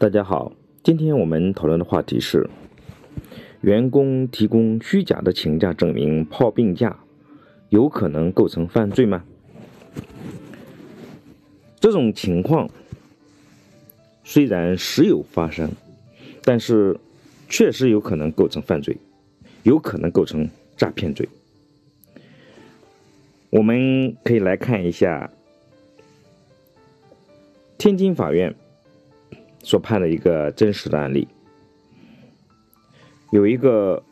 大家好，今天我们讨论的话题是：员工提供虚假的请假证明泡病假，有可能构成犯罪吗？这种情况虽然时有发生，但是确实有可能构成犯罪，有可能构成诈骗罪。我们可以来看一下天津法院。所判的一个真实的案例，有一个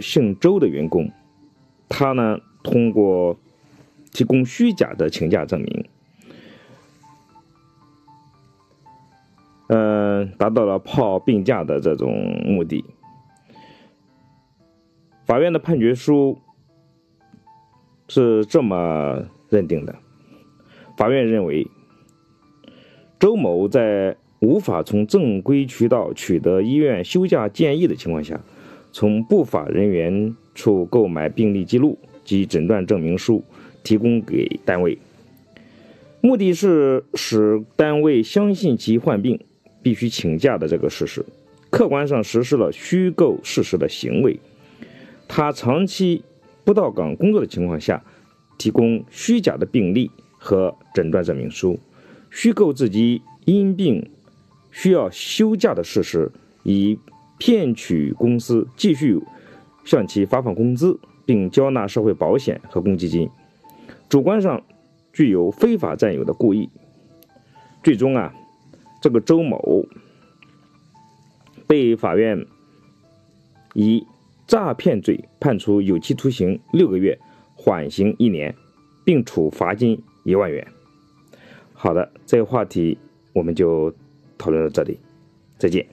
姓周的员工，他呢通过提供虚假的请假证明，嗯，达到了泡病假的这种目的。法院的判决书是这么认定的：法院认为，周某在无法从正规渠道取得医院休假建议的情况下，从不法人员处购买病历记录及诊断证明书，提供给单位，目的是使单位相信其患病必须请假的这个事实，客观上实施了虚构事实的行为。他长期不到岗工作的情况下，提供虚假的病历和诊断证明书，虚构自己因病。需要休假的事实，以骗取公司继续向其发放工资，并交纳社会保险和公积金，主观上具有非法占有的故意。最终啊，这个周某被法院以诈骗罪判处有期徒刑六个月，缓刑一年，并处罚金一万元。好的，这个话题我们就。讨论到这里，再见。